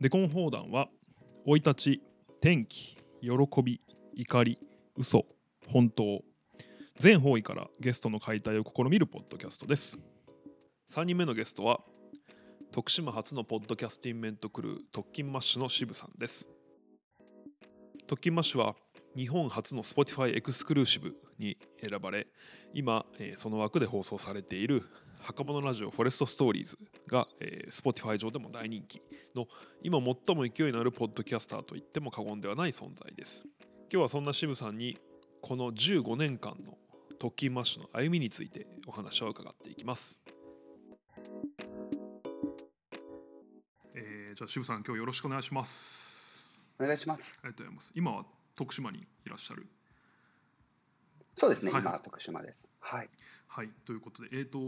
デコン放談は生い立ち天気喜び怒り嘘本当。全方位からゲストの解体を試みるポッドキャストです。3人目のゲストは徳島初の podcastainment crew TOCINMASH の SHIBU さんです。 TOCINMASH は日本初の Spotify exclusive に選ばれ今、えその枠で放送されている墓場のラジオフォレストストーリーズが、えー Spotify 上でも大人気の今最も勢いのあるポッドキャスターと言っても過言ではない存在です。今日はそんな渋さんにこの15年間の特勤マッシュの歩みについてお話を伺っていきます。えーじゃあ渋さん今日よろしくお願いします。お願いします。ありがとうございます今は徳島にいらっしゃる？そうですね、はい。今徳島です。はい。はいということでえっ、と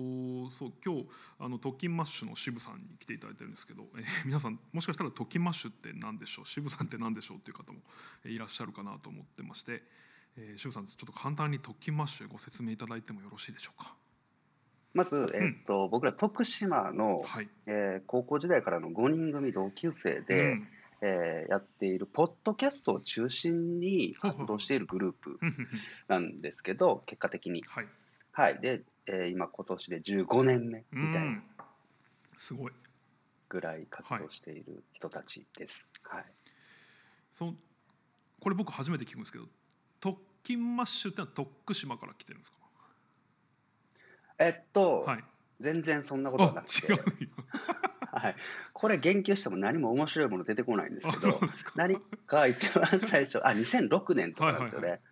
そう今日あの TOCINMASH の SHIBU さんに来ていただいてるんですけど、えー 皆さんもしかしたら TOCINMASH って何でしょう？ SHIBU さんって何でしょうっていう方もえーいらっしゃるかなと思ってまして、えー SHIBU さんちょっと簡単に TOCINMASH ご説明いただいてもよろしいでしょうか？まず、えっと、僕ら徳島の、はい。えー高校時代からの5人組同級生で、うん。えーやっているポッドキャストを中心に活動しているグループなんですけど、結果的に。はいはい。で、えー今今年で15年目うみたいなん。すごい。ぐらい活動している人たちです。はい。そのこれ僕初めて聞くんですけど特勤マッシュってのは徳島から来てるんですか？えっと、はい。全然そんなことはなあくて。違う、はい、これ言及しても何も面白いもの出てこないんですあけど何か一番最初、あ、2006年とかなんですよはいはね。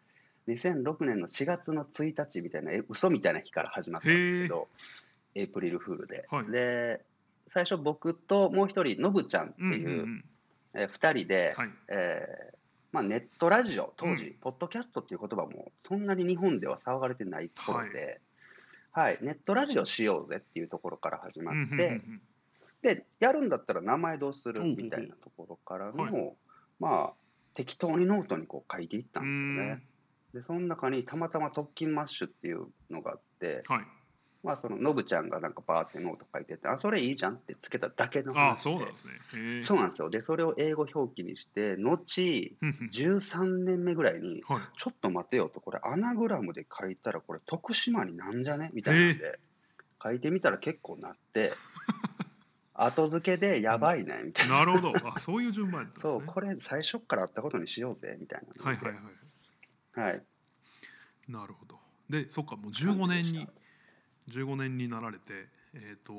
2006年の4月の1日みたいな、え嘘みたいな日から始まったんですけど、エイプリルフールで。はい。で、最初僕ともう一人、のぶちゃんってうんうんいうう、ん。え2人で、はい。えーまあ、ネットラジオ、当時、うん。ポッドキャストっていう言葉もそんなに日本では騒がれてないところで、はいネットラジオしようぜっていうところから始まうんうんって、うんうん。でやるんだったら名前どうするみたいなところからの、はい。まあ適当にノートにこう書いていったんですようね。でその中にたまたま TOCINMASH っていうのがあって、はい。まあ、そのノブちゃんがなんかバーってノート書いててあそれいいじゃんってつけただけのあそうなんですね。そうなんですよ。でそれを英語表記にして後うんうん。13年目ぐらいにはい。ちょっと待てよとこれアナグラムで書いたらこれ徳島になんじゃね？みたいなんで書いてみたら結構なって 後付けでやばいねみたいな。なるほど。あそういう順番やったんですね。そうこれ最初からあったことにしようぜみたいな。はいはいはいはい。なるほど。でそっかもう15年に15年になられてえっ、と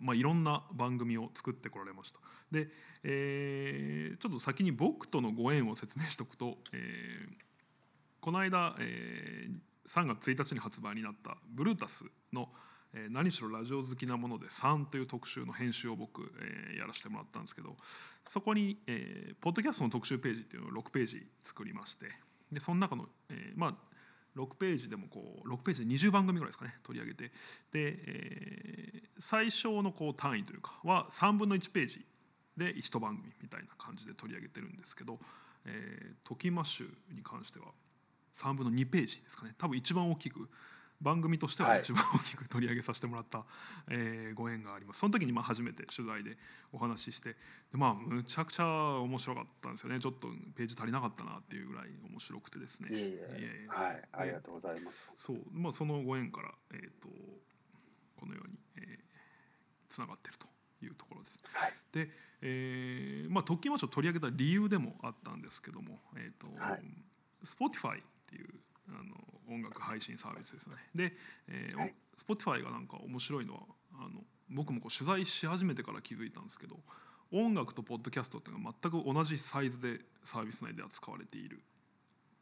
まあいろんな番組を作ってこられました。で、えーちょっと先に僕とのご縁を説明しておくと、えーこの間、えー3月1日に発売になった BRUTUS の「えー何しろラジオ好きなもので3」という特集の編集を僕、えーやらせてもらったんですけどそこに、えーポッドキャストの特集ページっていうのを6ページ作りましてでその中の、えーまあ6ページでもこう6ページで20番組ぐらいですかね取り上げて。で、えー最小のこう単位というかは3分の1ページで1番組みたいな感じで取り上げてるんですけど「えー、 TOCINMASH」に関しては3分の2ページですかね。多分一番大きく番組としてははい。一番大きく取り上げさせてもらった、えーご縁があります。その時にまあ初めて取材でお話ししてでまあむちゃくちゃ面白かったんですよね。ちょっとページ足りなかったなっていうぐらい面白くてですね。いえいえ。いえい。えはいありがとうございます。そう。まあそのご縁から、えー、とこのようにつな、がっているというところです。はい。で、えーまあ、特勤マッシュを取り上げた理由でもあったんですけども、えーとはい。Spotify っていうあの音楽配信サービスですよね。で、えーはい。Spotify がなんか面白いのはあの僕もこう取材し始めてから気づいたんですけど音楽とポッドキャストっていうのが全く同じサイズでサービス内で扱われている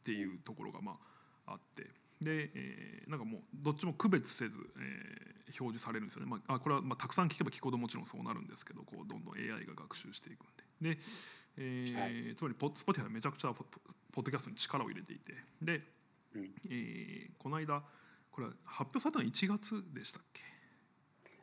っていうところがまああって。で、えーなんかもうどっちも区別せず、えー表示されるんですよね、まあ、あこれはまあたくさん聞けば聞くほどもちろんそうなるんですけどこうどんどん AI が学習していくんで。で、えーはつまりポ Spotify はめちゃくちゃポッドキャストに力を入れていて。で、うん。えーこの間これは発表されたのは1月でしたっけ？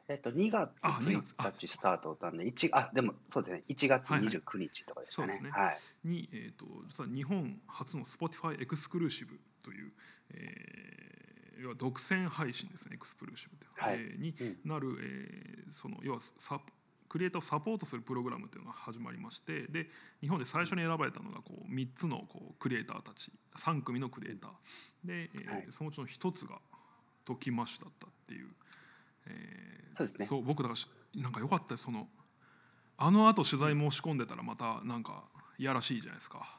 えっと2月あ2月。あ1日スタートだったんで1あでもそうですね。1月はいはい29日とかでしたね。そうですね。はいに、えー、と実は日本初の Spotify エクスクルーシブという、えー要は独占配信ですねエクスクルーシブはい。えーにうん。なる、えーその要はサククリエイターをサポートするプログラムっていうのが始まりましてで日本で最初に選ばれたのがこう3つのこうクリエイターたち。3組のクリエイター。で、えーはい。そのうちの1つがトキマッシュだったっていう、えーそうですね。そう僕だからしなんか良かったそのあのあと取材申し込んでたらまたなんかいやらしいじゃないですか。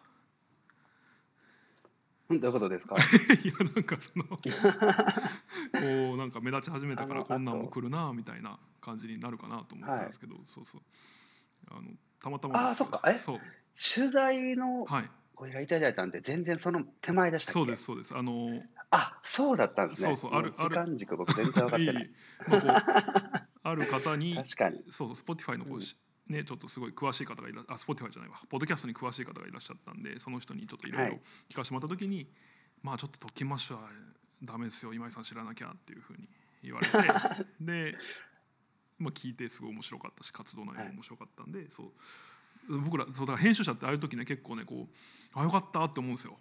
うんどういうことですか？いやなんかそのこうなんか目立ち始めたからこんなんも来るなみたいな感じになるかなと思ったんですけど、そうそう。あのたまたまあそっか。え？そう。取材のはい。ご依頼いただいたんで全然その手前でしたそうですそうです。あのあそうだったんですね。そうそうあるも時間軸僕全然分かっい。いてない。まあこう ある方に確かに。そうそう Spotify のこうし、ねちょっとすごい詳しい方がいらあ Spotify じゃないわ。ポッドキャストに詳しい方がいらっしゃったんでその人にちょっといろいろはい。聞かせてもらった時に、まあちょっと「ときましはダメですよ。今井さん知らなきゃ」っていうふうに言われて。で、まあ、聞いてすごい面白かったし活動内容も面白かったんで、そう。僕らそうだから編集者ってああいう時ね結構ねこうあよかったって思うんですよ。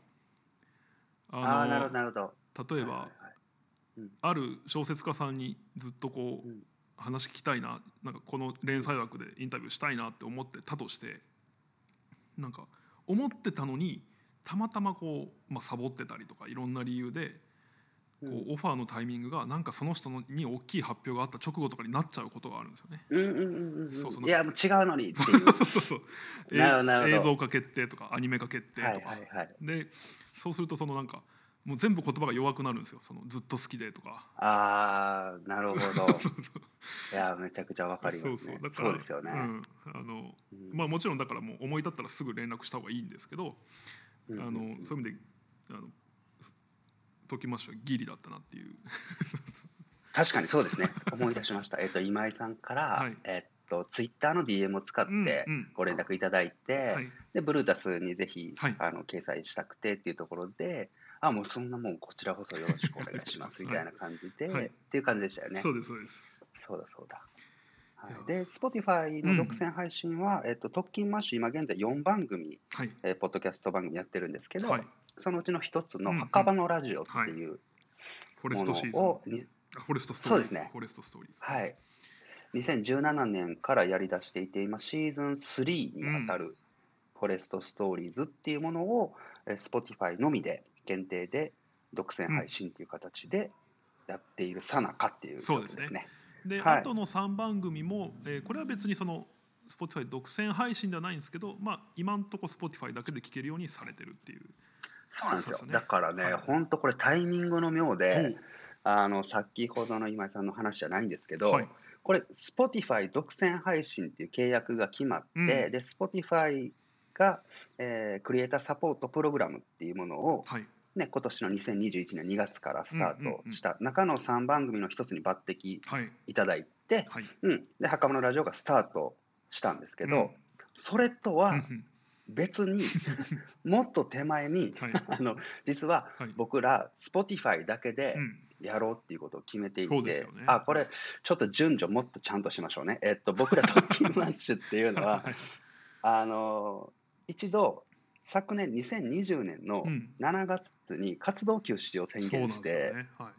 ああなるほどなるほど。例えば、はいはいはい。ある小説家さんにずっとこう、うん。話聞きたいななんかこの連載枠でインタビューしたいなって思ってたとしてなんか思ってたのにたまたまこう、まあ、サボってたりとかいろんな理由でこう、オファーのタイミングがなんかその人のに大きい発表があった直後とかになっちゃうことがあるんですよね。うんうんうんうんそうそういやもう違うのにっていう。そうそうそう。映像化決定とかアニメ化決定はいとか、はいはいでそうするとそのなんかもう全部言葉が弱くなるんですよ。そのずっと好きでとか。ああなるほど。いやめちゃくちゃわかりますね。そうそう。だからですよね、うん、あのうん。まあもちろんだからもう思い立ったらすぐ連絡した方がいいんですけど、うん。あのそういう意味であのときましてはギリだったなっていう。確かにそうですね。思い出しました。えっと今井さんから、はい。えっとツイッターの DM を使ってうんうん。ご連絡いただいて、はい。でブルータスにぜひ、はい。あの掲載したくてっていうところであもうそんなもんこちらこそよろしくお願いしますみたいな感じで、はい。っていう感じでしたよね。そうですそうです。そうだそうだ。はい。で、Spotify の独占配信は、えっと、 TOCINMASH、今現在4番組、はい。えーポッドキャスト番組やってるんですけど、はいそのうちの一つのうんうん墓場のラジオっていうものトシーズン。を、にあフォレストストーリーそうですね。フォレストストーリーズはい、2017年からやり出していて、今シーズン3にあたるフォレストストーリーズっていうものを、えー Spotify のみで限定で独占配信っていう形でやっているさなかっていうそうですね。曲ですね。で、はい。後の3番組も、えーこれは別にその Spotify 独占配信ではないんですけど、まあ、今んとこ Spotify だけで聴けるようにされてるっていうそうなんですよ。ね。だからね、はい。本当これタイミングの妙ほでう、あの先ほどの今井さんの話じゃないんですけど、はい。これ Spotify 独占配信っていう契約が決まって、うん。で Spotify が、えークリエイターサポートプログラムっていうものを、はい。ね、今年の2021年2月からスターうんうんうんトした中の3番組の一つに抜擢はい。いただいて、はい。うん、で袴のラジオがスタートしたんですけど、うん。それとうんはうん別に もっと手前に、はい。あの実ははい。僕ら Spotify だけでうん。やろうっていうことを決めていて、ね。あこれちょっと順序もっとちゃんとしましょうね。えっと僕らトッキンマッシュっていうのははい。あの一度昨年2020年のうん。7月に活動休止を宣言して、ですよね。はい。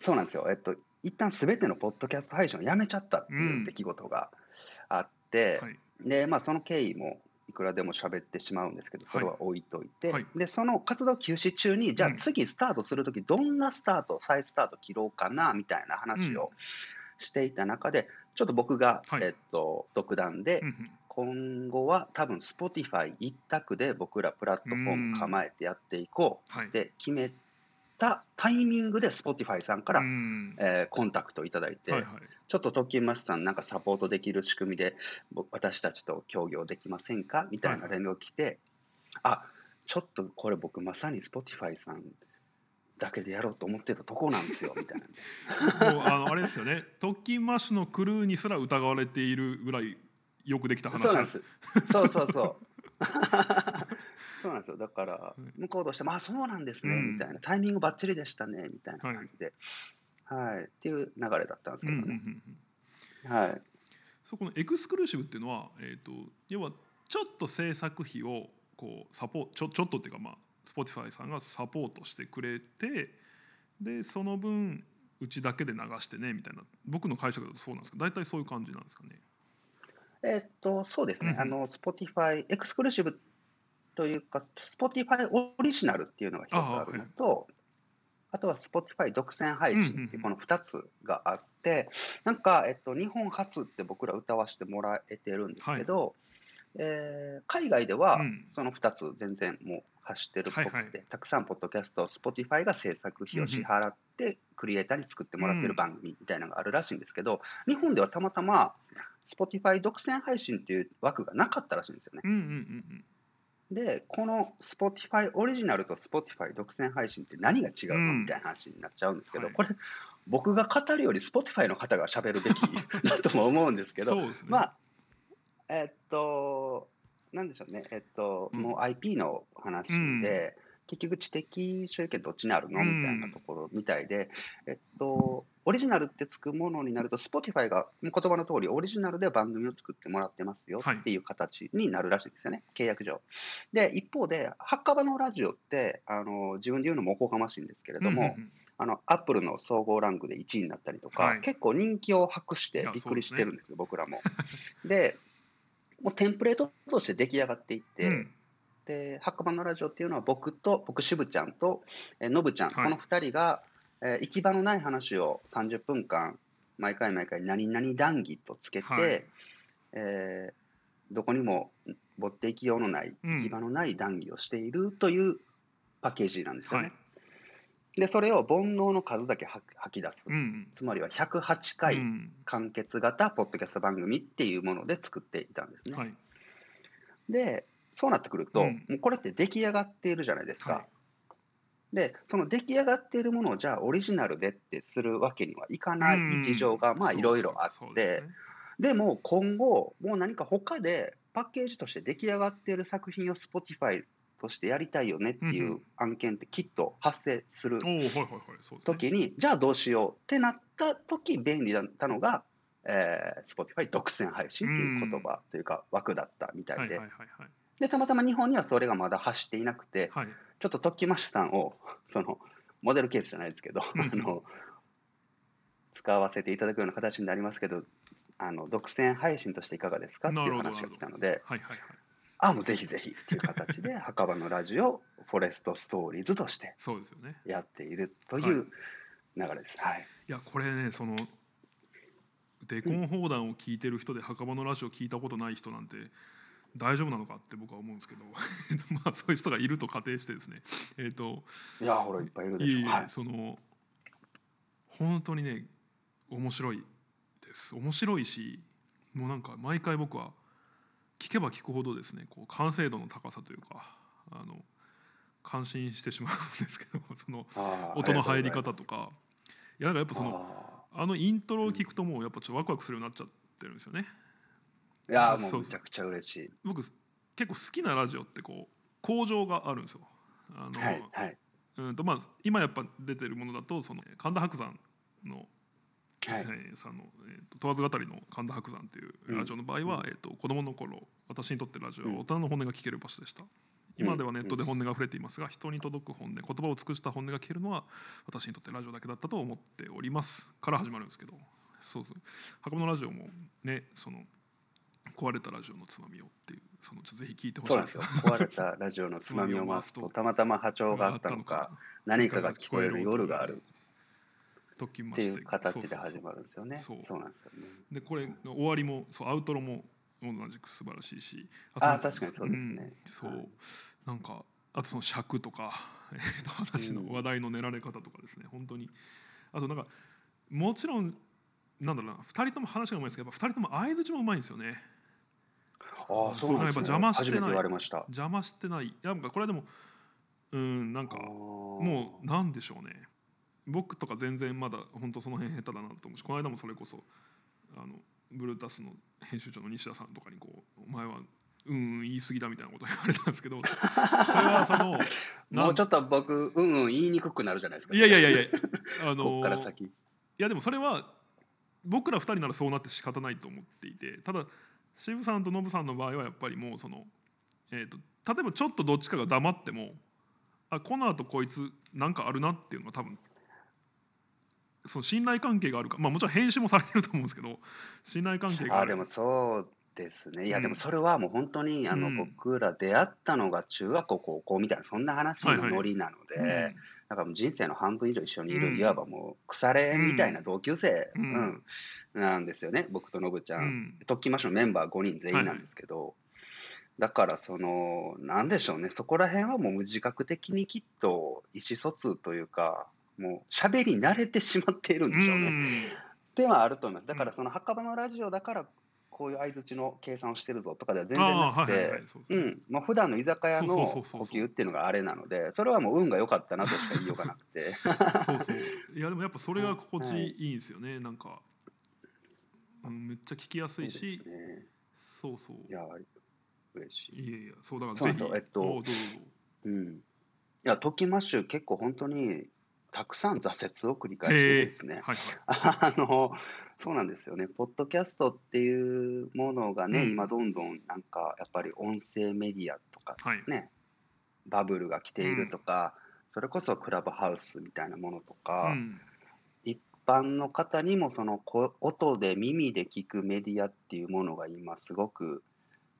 そうなんですよ。えっと一旦すべてのポッドキャスト配信をやめちゃったっていう出来事があって、はい。でまあその経緯もいくらでも喋ってしまうんですけど、それは置いといて、はい。でその活動休止中に、じゃあうん。次スタートするとき、どんなスタート、再スタート切ろうかなみたいな話をしていた中で、ちょっと僕が、はい。えっと、独断で、うんうん。今後は多分 Spotify 一択で僕らプラットフォーム構えてやっていこう。はい。って決めたタイミングで Spotify さんから、うん。えーコンタクトいただいて、はいはい。ちょっとトッキンマスさんなんかサポートできる仕組みで僕私たちと協業できませんか？みたいな連絡が来て、あちょっとこれ僕まさに Spotify さんだけでやろうと思ってたとこなんですよみたいな。もうあのあれですよね。特勤マッシュのクルーにすら疑われているぐらいよくできた話そうなんです。そうそうそうそうなんですよ。だから向こうとしても「あそうなんですね」うん。みたいな。タイミングばっちりでしたね。みたいな感じで、はい。っていう流れだったんですけどうんうんうんん。はい。そこのエクスクルーシブっていうのは、えー、と要はちょっと制作費をこうサポちょちょっとっていうかまあ Spotify さんがサポートしてくれてでその分うちだけで流してねみたいな。僕の解釈だとそうなんですけど大体そういう感じなんですかね？えっと、そうですね、うんうん。あの、Spotify、エクスクルーシブというか、Spotify オリジナルっていうのが一つあるのと、あとは Spotify 独占配信っていうこの2つがあって、なんか、えっと、日本初って僕ら歌わせてもらえてるんですけど、えー海外ではうん。その2つ全然もう走ってるっぽくて、たくさんポッドキャスト、Spotify が制作費を支払って、クリエイターに作ってもらってる番組みたいなのがあるらしいんですけど、日本ではたまたま Spotify 独占配信っていう枠がなかったらしいんですよね。うんうんうんで、この Spotify オリジナルと Spotify 独占配信って何が違うの？うん。みたいな話になっちゃうんですけど、はい。これ、僕が語るより Spotify の方が喋るべき だとも思うんですけど、ね。まあ、えっと、なんでしょうね、えっと、うん。もう IP の話で、結局、知的所有権どっちにあるの？うん。みたいなところみたいで、えっと、オリジナルってつくものになると、Spotify が言葉の通り、オリジナルで番組を作ってもらってますよはい。っていう形になるらしいんですよね、契約上。で、一方で、ハッカバのラジオって、あの自分で言うのもおこがましいんですけれども、あのアップルの総合ランクで1位になったりとか、はい。結構人気を博してびっくりしてるんですよ、僕らも。で、もうテンプレートとして出来上がっていって、うん。で、白馬のラジオっていうのは僕と、僕、渋ちゃんと、えーのぶちゃん、はい。この2人が、えー行き場のない話を30分間、毎回毎回、何々談義とつけて、はいえーどこにも持っていきようのない、うん行き場のない談義をしているというパッケージなんですよね。はいで、それを煩悩の数だけ吐吐き出す。うんうんつまりは108回うん完結型ポッドキャスト番組っていうもので作っていたんですね。はいで、そうなってくると、うんもうこれって出来上がっているじゃないですか。はいで、その出来上がっているものをじゃあオリジナルでってするわけにはいかない事情がまあいろいろあってでも今後、もう何か他でパッケージとして出来上がっている作品を Spotify としてやりたいよねっていう案件ってきっと発生する時に、じゃあどうしようってなった時便利だったのが、えー、Spotify 独占配信という言葉というか枠だったみたいで、はいはいはいはいでたまたま日本にはそれがまだ走っていなくて、はい。ちょっとトッキマシさんを そのモデルケースじゃないですけど、うん。あの使わせていただくような形になりますけど、あの独占配信としていかがですか？っていう話が来たので、はいはいはい。あもうぜひぜひっていう形で、墓場のラジオ、フォレストストーリーズとしてそうですよね。やっているとはい。いう流れです。はい。いやこれねそのデコン砲弾を聞いてる人で墓場のラジオ聞いたことない人なんて大丈夫なのかって僕は思うんですけど。まあそういう人がいると仮定してですね。えっ、といやほらいっぱいいるでしょ。いえいえ、はいその本当にね面白いです。面白いしもうなんか毎回僕は聞けば聞くほどですねこう完成度の高さというかあの感心してしまうんですけど その音の入りあ方とかいやなんかやっぱそのああのイントロを聞くともうやっぱちょっとワクワクするようになっちゃってるんですよね。ーいやーもそうう。めちゃくちゃ嬉しい。僕結構好きなラジオってこう向上があるんですよ。あの、はいはい。うんとまあ、今やっぱ出てるものだとその神田伯山の、はい。えーさんの、えーと問わず語りの神田伯山っていうラジオの場合は、えー、と子供の頃私にとってラジオは大人の本音が聞ける場所でした、今ではネットで本音が溢れていますが人に届く本音言葉を尽くした本音が聞けるのは私にとってラジオだけだったと思っております。から始まるんですけど。そうそう。箱のラジオもねその壊れたラジオのつまみをっていうそのぜひ聞いてほしいでそうなんですすよ。壊れたラジオのつまみを回すと、たまたま波長があったのか、何かが聞こえる夜がある。っていう形で始まるんですよね。そう。なんですよね。でこれの終わりもそうアウトロも同じく素晴らしいしとあー確かにそうですね。んそう、はいなんかあとその尺とか、えーと話のうん話題の練られ方とかですね。本当に。あとなんかもちろんなんだろうな2人とも話がうまいですけどやっぱ2人とも相づちもうまいんですよねああ、そうなんですね。そうやっぱ邪魔してない。邪魔してないなんかこれはでもうんなんかももうなんでしょうね僕とか全然まだ本当その辺下手だなと思うしこの間もそれこそあのブルータスの編集長の西田さんとかにこう「お前はうんうん言い過ぎだ」みたいなこと言われたんですけど それはそのなもうちょっと僕、うんうん言いにくくなるじゃないですか。いやいやいやいやあのこっから先。いやでもそれは僕ら2人ならそうなって仕方ないと思っていてただ渋さんとノブさんの場合はやっぱりもうその、えー、と例えばちょっとどっちかが黙ってもあこのあとこいつなんかあるなっていうのが多分その信頼関係があるかまあもちろん編集もされてると思うんですけど信頼関係がある。ああ、でもそうですね。いや、うん。でもそれはもう本当に、あの、うん。僕ら出会ったのが中学校、高校みたいな、そんな話のノリなので、うんだからもう人生の半分以上一緒にいる、うん。いわばもう腐れみたいな同級生、ううん。んなんですよね、僕とノブちゃ。うん。ん特訓マッシュのメンバー5人全員なんですけど、だからその、なんでしょうね、そこら辺はもう無自覚的にきっと意思疎通というか、もう喋り慣れてしまっているんでしょうね。うん。ではあると思います。だからその墓場のラジオだから、こういう相づちの計算をしてるぞとかでは全然なくて普段の居酒屋の呼吸っていうのがあれなので、それはもう運が良かったなとしか言いようがなくて。そうそう。いやでもやっぱそれが心地い。いんですよね、なんか、うん、めっちゃ聞きやすいし。ね。そうそう。いや、嬉しい。いやいやそうだからぜひ。えっとおううん。いや、トキマッシュ結構本当にたくさん挫折を繰り返してですね。はいはい。あの、そうなんですよね。ポッドキャストっていうものがね、うん。今どんどんなんかやっぱり音声メディアとかはい。ね、バブルが来ているとか、それこそクラブハウスみたいなものとか、うん。一般の方にもそのこ音で耳で聞くメディアっていうものが今すごく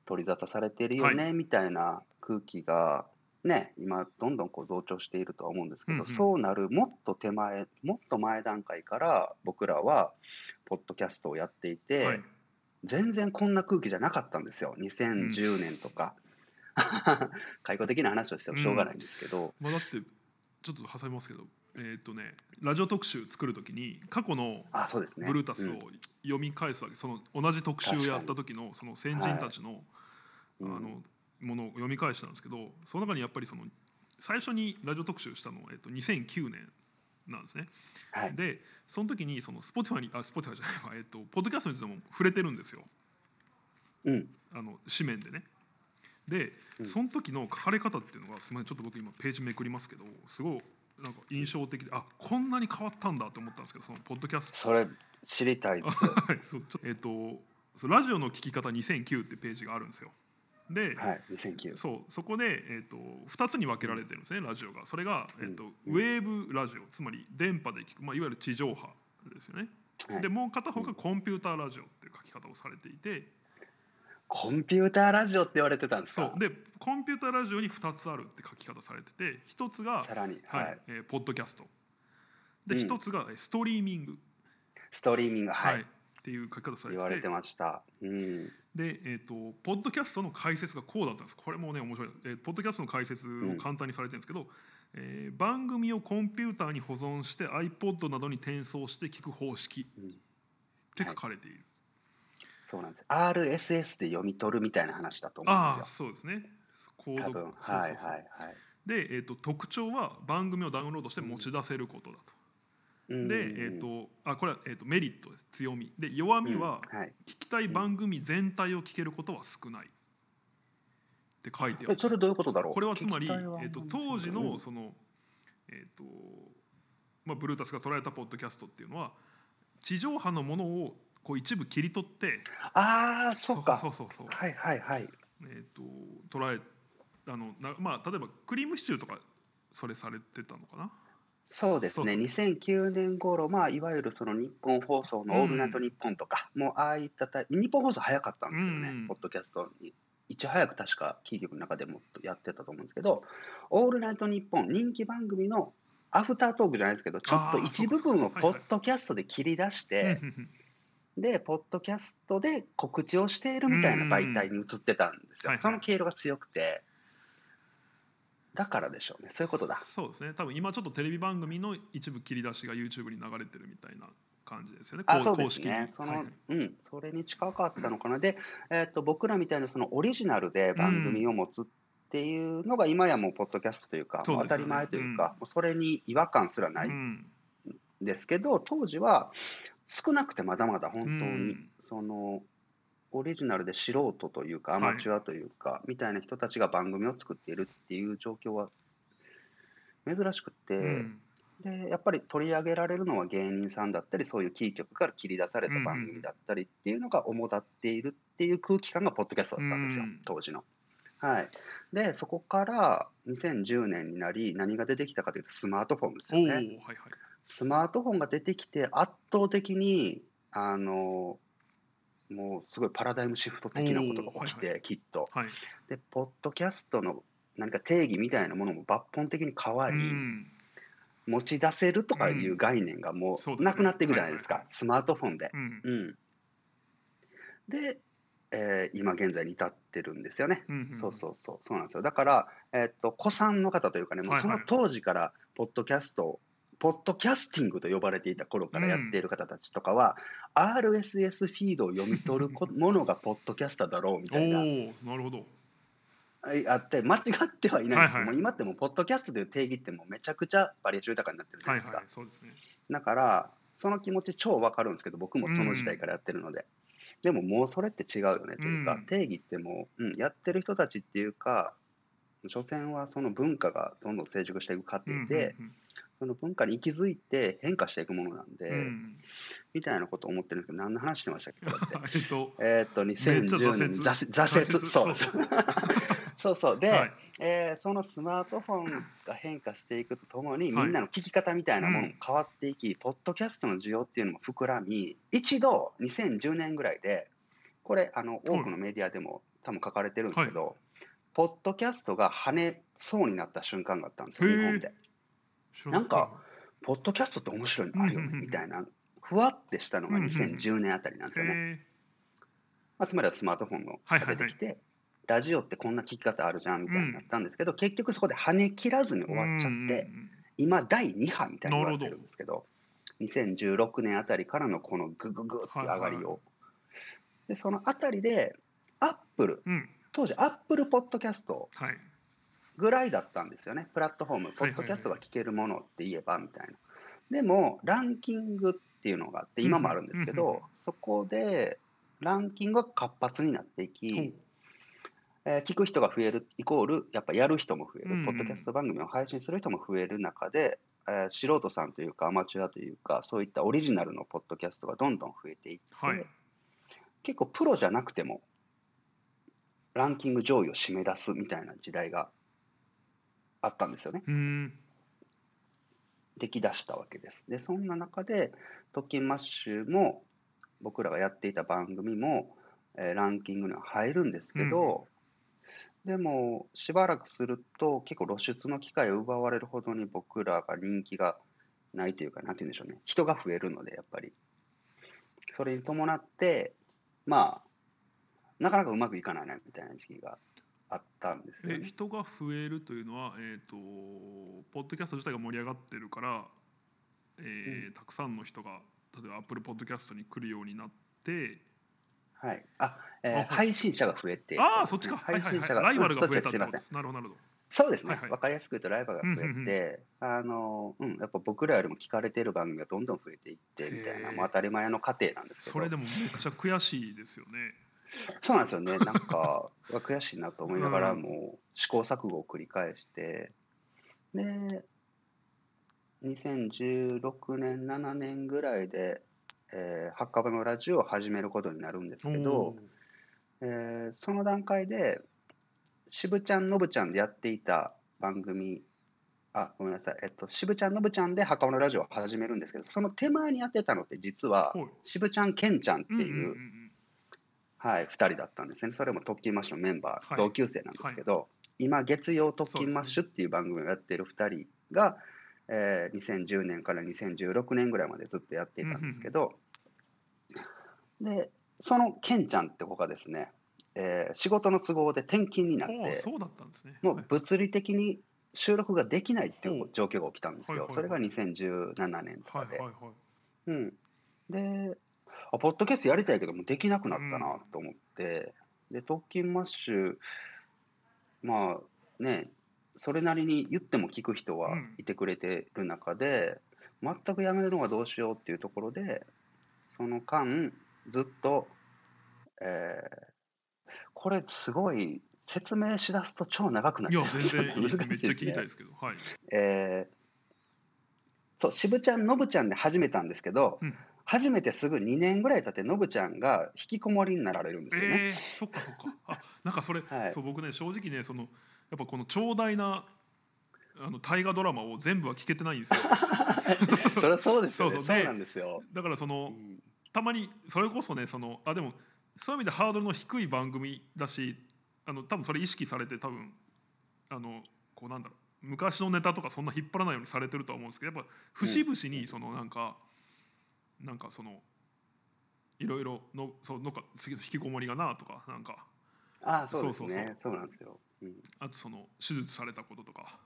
取り沙汰されてるよね、みたいな空気がね今どんどんこう増長しているとは思うんですけど、うんうん。そうなるもっと手前もっと前段階から僕らはポッドキャストをやっていて、はい。全然こんな空気じゃなかったんですよ。2010年とか。開口的な話をしてもしょうがないんですけど、まあ、だってちょっと挟みますけどえっ、とねラジオ特集作るときに過去のブルータスをうん。読み返すわけ、その同じ特集をやった時のその先人たちの,、うんあのものを読み返したんですけどその中にやっぱりその最初にラジオ特集したのは、えっと2009年なんですね。はい、でその時にその Spotify にあ Spotify じゃないわ、えっと、ポッドキャストについても触れてるんですようんあの紙面でね。で、うんその時の書かれ方っていうのがすみませんちょっと僕今ページめくりますけどすごいなんか印象的であこんなに変わったんだと思ったんですけどそのポッドキャストそれ知りたいです。はいそうえっ、とラジオの聞き方2009ってページがあるんですよ。で、はい、2009。そうそこで、えー、と2つに分けられてるんですねラジオが。それが、えーとうんウェーブラジオつまり電波で聞く、まあ、いわゆる地上波ですよね、はい。でもう片方がコンピューターラジオっていう書き方をされていて。コンピューターラジオって言われてたんですか？そう。でコンピューターラジオに2つあるって書き方されてて1つが、さらに、ははい。い、えーポッドキャスト。でうん。1つがえーストリーミング、ストリーミング、はい、っていう書き方されてて。言われてました。うん、で、えー、とポッドキャストの解説がこうだったんです。これもね面白い、えーポッドキャストの解説を簡単にされてるんですけど、えー番組をコンピューターに保存して iPod などに転送して聞く方式うん。って書かれている、そうなんです。RSS で読み取るみたいな話だと思うんああですよ。そうですね。コード。はい、はい、はい。で、えー、と特徴は番組をダウンロードして持ち出せることだと、うんで、えー、とあこれは、えー、とメリットです。強み。で弱みは、うん。はい。聞きたい番組全体を聞けることは少ない。って書いてあるえそれどういうことだろう？これはつまり、えー、と当時うん。のその、えーとまあ、ブルータスが捉えたポッドキャストっていうのは地上波のものをこう一部切り取ってああ、そうか。そうそうそうはい、はい、はい。えー、と捉えあのなまあ例えばクリームシチューとかそれされてたのかな？そうですね、そう2009年頃、まあ、いわゆるその日本放送の「オールナイトニッポン」とか、もうああいったタイ日本放送早かったんですよね、うん。ポッドキャストに。いち早く確かキー局の中でもやってたと思うんですけど、オールナイトニッポン、人気番組のアフタートークじゃないですけど、ちょっと一部分をポッドキャストで切り出して、で、ポッドキャストで告知をしているみたいな媒体に移ってたんですよ。その経路が強くて、だからでしょうね、そういうことだ。そうですね。多分今ちょっとテレビ番組の一部切り出しが YouTube に流れてるみたいな感じですよね。あこそうです公式に。ねその、はいはい。うん、それに近かったのかな。で、えっと僕らみたいなそのオリジナルで番組を持つっていうのが今やもうポッドキャストというか、そうですよね。もう当たり前というか、もうそれに違和感すらないうんん。ですけど、当時は少なくてまだまだ本当に、うん。そのオリジナルで素人というか、はい。アマチュアというか、みたいな人たちが番組を作っているっていう状況は珍しくて、うん。でやっぱり取り上げられるのは芸人さんだったりそういうキー局から切り出された番組だったりっていうのが主だっているっていう空気感がポッドキャストだったんですよ、うん。当時の。はい、でそこから2010年になり何が出てきたかというとスマートフォンですよね。はいはい。スマートフォンが出てきて圧倒的にあのもうすごいパラダイムシフト的なことが起きて、おーはい。きっと。はい。で、ポッドキャストの何か定義みたいなものも抜本的に変わうり、ん。持ち出せるとかいう概念がもそうなくなっていくじゃないですか、はいはいはスマートフォンで。うん。うん、で、えー今現在に至ってるんですよね。うんうんそうそうそう、そうなんですよ。だから、えっと、古参の方というかね、もうはいはい。その当時から、ポッドキャストを、ポッドキャスティングと呼ばれていた頃からやっている方たちとかは、RSS フィードを読み取るこものがポッドキャスターだろうみおたいな、おなるほど。はいあって、間違ってはいない。んですけど、はい。はい今ってもう、ポッドキャストという定義ってもうめちゃくちゃバリエーション豊かになってるじゃはないいですか。はいそうですね。だから、その気持ち超わかるんですけど、僕もその時代からやってるので。でももうそれって違うよねというか、うん。定義ってもう、うん、やってる人たちっていうか、所詮はその文化がどんどん成熟していく過程で、うんその文化に息づいて変化していくものなんで、うん。うんみたいなことを思ってるんですけど、何の話してましたっけ？えっとえーっと、2010年、挫挫折、そう そうそう。で、はい。えーそのスマートフォンが変化していくとともに、はい。みんなの聞き方みたいなものも変わっていき、ポッドキャストの需要っていうのも膨らみ、一度、2010年ぐらいで、これ、あの多くのメディアでも多分書かれてるんですけど、ポッドキャストが跳ねそうになった瞬間があったんですよ、日本で。なんかポッドキャストって面白いのあるよねみたいな、ふわってしたのがうん。うんうん2010年あたりなんですよね。へまあ、つまりはスマートフォンのはいはいはい。が出てきて、ラジオってこんな聞き方あるじゃんみたいになったんですけど、結局そこで跳ね切らずにー終わっちゃって、今、第2波みたいに言われてるんですけど、2016年あたりからのこのグググって上がりを。で、そのあたりで、アップル、うん。当時、アップルポッドキャストはいぐらいだったんですよね、プラットフォーム、ポッドキャストが聞けるものって言えばみたいな。でも、ランキングっていうのがあって、今もあるんですけど、そこで、ランキングが活発になっていき、えー聞く人が増えるイコール、やっぱやる人も増える、ポッドキャスト番組を配信する人も増える中で、えー素人さんというか、アマチュアというか、そういったオリジナルのポッドキャストがどんどん増えていって、はい。結構プロじゃなくても、ランキング上位を締め出すみたいな時代があったんですよね。うん出来出したわけです。で、そんな中で、トキンマッシュも、僕らがやっていた番組も、えーランキングには入るんですけど、でも、しばらくすると、結構露出の機会を奪われるほどに僕らが人気がないというか、なんて言うんでしょうね、人が増えるので、やっぱり。それに伴って、まあ、なかなかうまくいかないなみたいな時期があったんですよね。え人が増えるというのは、えー、とポッドキャスト自体が盛り上がってるから、えーたくさんの人が例えばアップルポッドキャストに来るようになってはい。あ、えーあはい。配信者が増えて。ああそっちか、はいはいはい、配信者がライバルが増えたってことです。なるほどなるほど。そうですね、はいはい。わかりやすく言うとライバルが増えて、うんうんうん。あのうん、やっぱ僕らよりも聞かれてる番組がどんどん増えていってみたいな、もう当たり前の過程なんですけど、それでもめっちゃ悔しいですよね そうなんですよね、なんか悔しいなと思いながら、うん。もう試行錯誤を繰り返して、で、2016年、7年ぐらいで、えー、ハッカバのラジオを始めることになるんですけどお、えーその段階で、渋ちゃん、のぶちゃんでやっていた番組、あ、ごめんなさい、えっと、渋ちゃん、のぶちゃんで墓場のラジオを始めるんですけど、その手前にやってたのって、実はー、はい。渋ちゃん、けんちゃんっていう、はい、2人だったんですね。それも TOCINMASH のメンバー、はい。同級生なんですけど、今、月曜 TOCINMASH っていう番組をやっている2人が、えー2010年から2016年ぐらいまでずっとやっていたんですけど、で、そのケンちゃんって子がですね、えー仕事の都合で転勤になって、そうだったんですね。もう物理的に収録ができないっていほう。う状況が起きたんですよ。はいはいはい。それが2017年とかで。はいはいはい。うん、であ、ポッドキャストやりたいけどもできなくなったなと思って、で、特勤マッシュ、まあね、それなりに言っても聞く人はうん。いてくれてる中で、全くやめるのはどうしようっていうところで、その間、ずっと、えーこれすごい説明しだすと超長くなっちゃう。んですよ然いいです。めっちゃ聞きたいねですけどはい。えーそう、渋ちゃん、のぶちゃんで始めたんですけど、うん初めてすぐ2年ぐらい経って、のぶちゃんが引きこもりになられるんですよね。えー、そっかそっかあなんかそれ、はいそう僕ね正直ねそのやっぱこの長大なあの大河ドラマを全部は聞けてないんですよ それはそうですよね。そうそうそうでなんですよ。だからそうのんたまにそれこそねそのあでもそういう意味でハードルの低い番組だしあの多分それ意識されて多分あのこうなんだろう昔のネタとかそんな引っ張らないようにされてるとは思うんですけどやっぱ節々にそのなんか、なんかそのいろいろのそうなんか引きこもりがなとかなんか。ああそうですそうそうねそうなんですよ、うん、あとその手術されたこととか、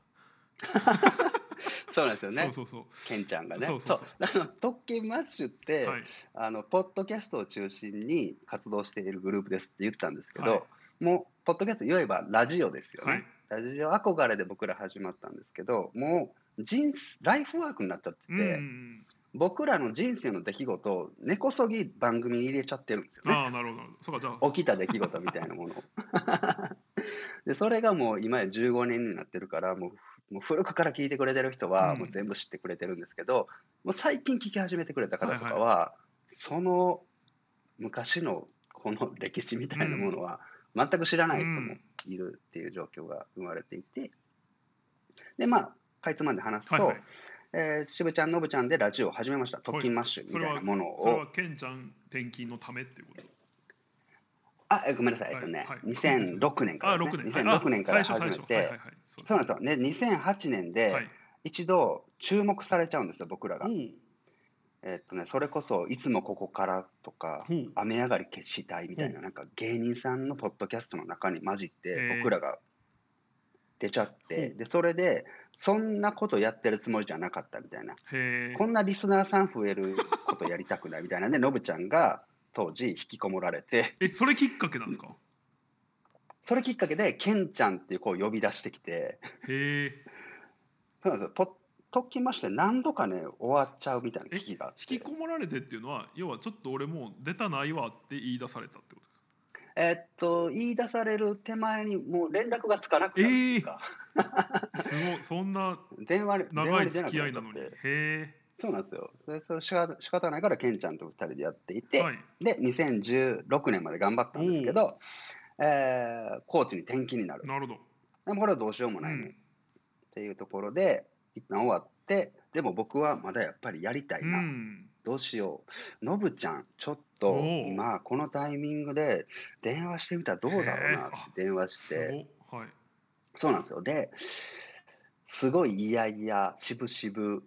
そうなんですよね。そうそうそう。ケンちゃんがね。そうそうそう。あの特権マッシュって、はい。あのポッドキャストを中心に活動しているグループですって言ったんですけど、はい。もうポッドキャストいわばラジオですよね、はい。ラジオ憧れで僕ら始まったんですけどもう人ライフワークになっちゃってて、うんうん僕らの人生の出来事を根こそぎ番組に入れちゃってるんですよね。ああなるほどそうかじゃあ。起きた出来事みたいなものを。でそれがもう今や15年になってるからもうもう古くから聞いてくれてる人はうん。もう全部知ってくれてるんですけど、もう最近聞き始めてくれた方とかは、はその昔のこの歴史みたいなものは全く知らない人もいるっていう状況が生まれていて。でまあかいつまんで話すと、はいはいえー渋ちゃんのぶちゃんでラジオを始めました「特勤マッシュ」みたいなものを、それはケンちゃん転勤のためっていうこと？あえごめんなさい、はい。えっとね、はい。2006年かあらです、6ね、年2006年から始めて、そうなんですよ、ね、2008年ではい。一度注目されちゃうんですよ、僕らが。えっとね、それこそ、いつもここからとか、雨上がり決死隊みたいな、なんか芸人さんのポッドキャストの中に混じって僕らが出ちゃって、でそれで、そんなことやってるつもりじゃなかったみたいな、こんなリスナーさん増えることやりたくないみたいなね、のぶちゃんが当時、引きこもられて、えそれきっかけなんですか？それきっかけで、ケンちゃんっていう子を呼び出してきて、へえそうなんですよ。ポッときまして何度かね終わっちゃうみたいなえ危機が引きこもられてっていうのは要はちょっと俺もう出たないわって言い出されたってことですえーっと言い出される手前にもう連絡がつかなくなるんですか、すごい。そんな 電話長い付き合いなのに。て。へそうなんですよ。でそれ仕方仕方ないからケンちゃんと2人でやっていて、えはい。で2016年まで頑張ったんですけど、えーコーチに転勤になる。なるほど。でもこれはどうしようもうないね、っん。ていうところで一旦終わってでも僕はまだやっぱりやりたいうな、んどうしよう。のぶちゃん、ちょっと今、このタイミングで電話してみたらどうだろうなって電話しすて、ごはいそうなんですよ。で、すごいいやいや、しぶしぶ、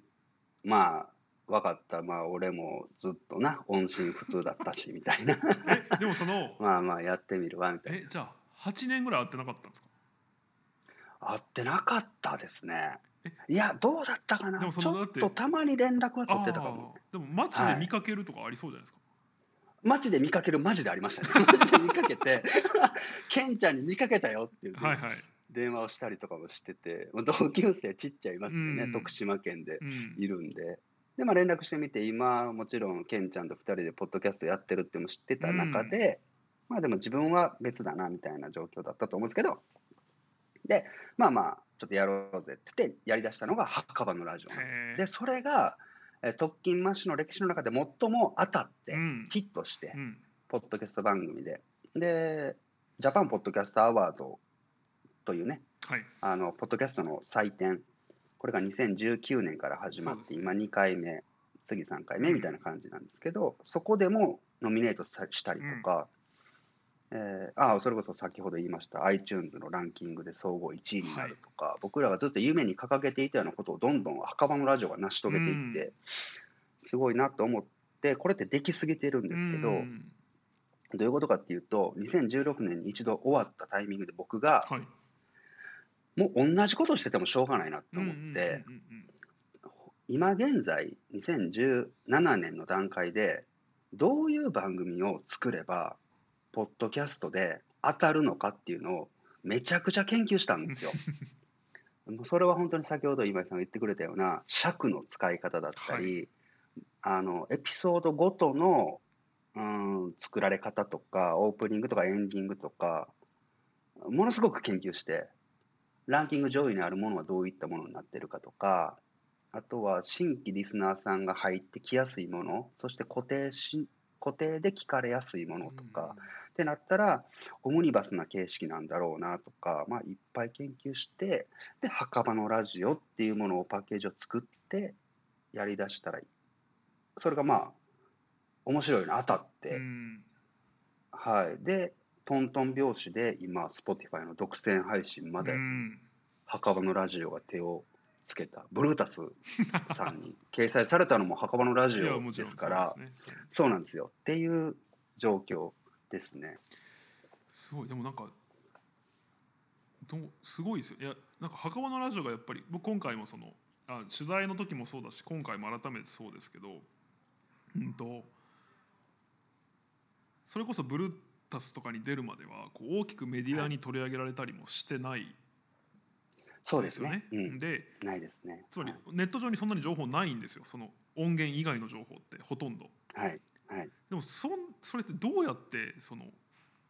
まあ、分かった、まあ、俺もずっとな、音信不通だったし、みたいな。えでもその まあまあ、やってみるわ、みたいな。えじゃあ8年ぐらい会ってなかったんですか？会ってなかったですね。いや、どうだったかな？でもそちょっとたまに連絡は取ってたかも。あーでも街で見かけるとかありそうじゃないですか、街で見かけるマジでありましたね。マジで見かけて、ケンちゃんに見かけたよっていう、はいはい、電話をしたりとかもしてて、同級生ちっちゃい町でね、うん。徳島県でうん、いるんで、で、まあ連絡してみて、今、もちろんケンちゃんと2人でポッドキャストやってるっていうのも知ってた中で、まあでも自分は別だなみたいな状況だったと思うんですけど、で、まあまあ、ちょっとやろうぜって言って、やりだしたのが墓場のラジオなんです。で、それが、えー特勤マッシュの歴史の中で最も当たってう、ん。ヒットして、うん。ポッドキャスト番組で。で、ジャパンポッドキャストアワードというね、はい。あのポッドキャストの祭典、これが2019年から始まって、今2回目、次3回目みたいな感じなんですけど、そこでもノミネートさしたりとか、えーあそれこそ先ほど言いました iTunes のランキングで総合1位になるとか、僕らがずっと夢に掲げていたようなことをどんどん墓場のラジオが成し遂げていって、すごいなと思って、これってできすぎてるんですけど、うん。どういうことかっていうと、2016年に一度終わったタイミングで僕が、はい。もう同じことしててもしょうがないなと思って、うんうんうんうん今現在、2017年の段階で、どういう番組を作れば、ポッドキャストで当たるのかっていうのをめちゃくちゃ研究したんですよ。もうそれは本当に先ほど今井さんが言ってくれたような尺の使い方だったり、あのエピソードごとの、うん、作られ方とかオープニングとかエンディングとかものすごく研究してランキング上位にあるものはどういったものになってるかとかあとは新規リスナーさんが入ってきやすいものそして固定し固定で聞かれやすいものとか、ってなったらオムニバスな形式なんだろうなとか、まあ、いっぱい研究してで墓場のラジオっていうものをパッケージを作ってやりだしたらそれがまあ面白いの当たって、うん。はい。で、トントン拍子で今、Spotify の独占配信まで、うん。墓場のラジオが手をつけた、ブルータスさんに。掲載されたのも墓場のラジオですから、そうですね。そうなんですよ。っていう状況ですね。すごい。でもなんかどうすごいですよ。いやなんか墓場のラジオがやっぱり僕今回もそのあ取材の時もそうだし今回も改めてそうですけどうんとそれこそブルータスとかに出るまではこう大きくメディアに取り上げられたりもしてないそうでよですすねね。。うん、でないですね。つまりネット上にそんなに情報ないんですよその音源以外の情報ってほとんど。はい。はい。はい。でもそんそれってどうやってその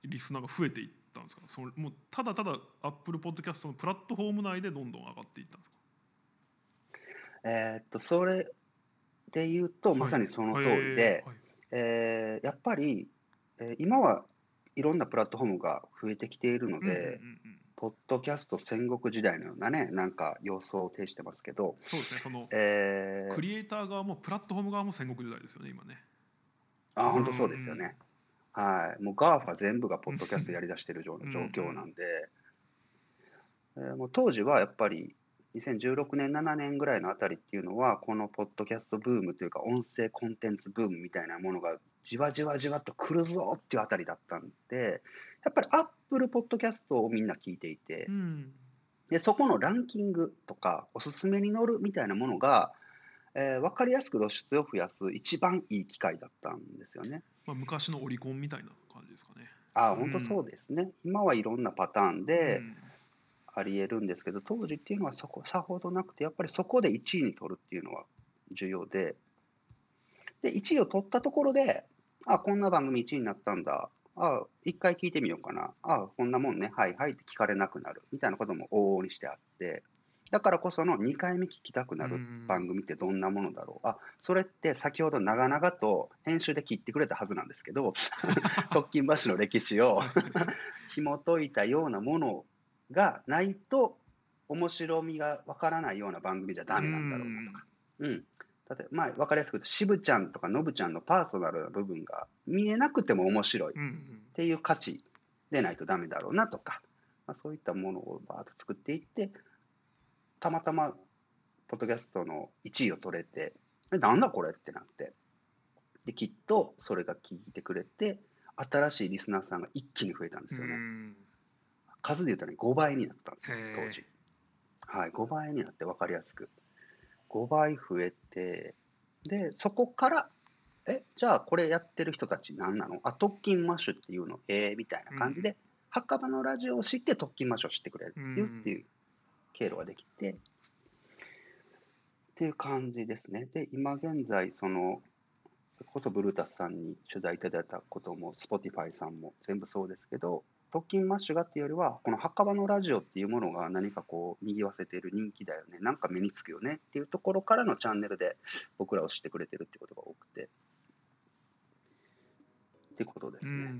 リスナーが増えていったんですか？そのもうただただアップルポッドキャストのプラットフォーム内でどんどん上がっていったんですか？えーっと、それで言うと、まさにその通りで、はいえーやっぱり、えー今はいろんなプラットフォームが増えてきているので、うんうんうんうんポッドキャスト戦国時代のようなね、なんか様相を呈してますけど、そうですねそのえークリエイター側もプラットフォーム側も戦国時代ですよね今ね。あ、本当そうですよね。はい。もう GAFA 全部がポッドキャストやりだしてる状 況なんで、えーもう当時はやっぱり2016年、7年ぐらいのあたりっていうのは、このポッドキャストブームというか、音声コンテンツブームみたいなものがじわじわじわっと来るぞっていうあたりだったんで、やっぱりポッドキャストをみんな聞いていてう、んでそこのランキングとかおすすめに載るみたいなものが、えー分かりやすく露出を増やす一番いい機会だったんですよね。まあ、昔のオリコンみたいな感じですかね。あうん本当そうですね、今はいろんなパターンでうんありえるんですけど、当時っていうのはそこさほどなくて、やっぱりそこで1位に取るっていうのは重要で、で1位を取ったところで、あこんな番組1位になったんだ、あ一回聞いてみようかな、あこんなもんね、はいはいって聞かれなくなる。みたいなことも往々にしてあって、だからこその2回目聞きたくなるうん。番組ってどんなものだろう、あそれって先ほど長々と編集で切ってくれたはずなんですけど、特勤橋の歴史を 紐解いたようなものがないと、面白みがわからないような番組じゃダメなんだろうなとか。うん。例えば、まあ、わかりやすく言うと、渋ちゃんとかのぶちゃんのパーソナルな部分が見えなくても面白いっていう価値でないとダメだろうなとか、まあ、そういったものをバーッと作っていって、たまたま、ポッドキャストの1位を取れて、え、なんだこれってなって、で、きっとそれが聞いてくれて、新しいリスナーさんが一気に増えたんですよね。うん数で言うとね、5倍になったんですよ当時。はい、5倍になって分かりやすく。5倍増えて、で、そこから、え、じゃあこれやってる人たち何なの？あ、 TOCINMASH っていうの、えー、みたいな感じで、墓場のラジオを知って TOCINMASH を知ってくれるっていうっていう経路ができて、っていう感じですね。で、今現在、その、それこそ BRUTUS さんに取材いただいたことも、Spotify さんも全部そうですけど、 TOCINMASH がっていうよりはこの墓場のラジオっていうものが何かこう賑わせている人気だよねなんか目につくよねっていうところからのチャンネルで僕らを知ってくれてるってことが多くてってことですね。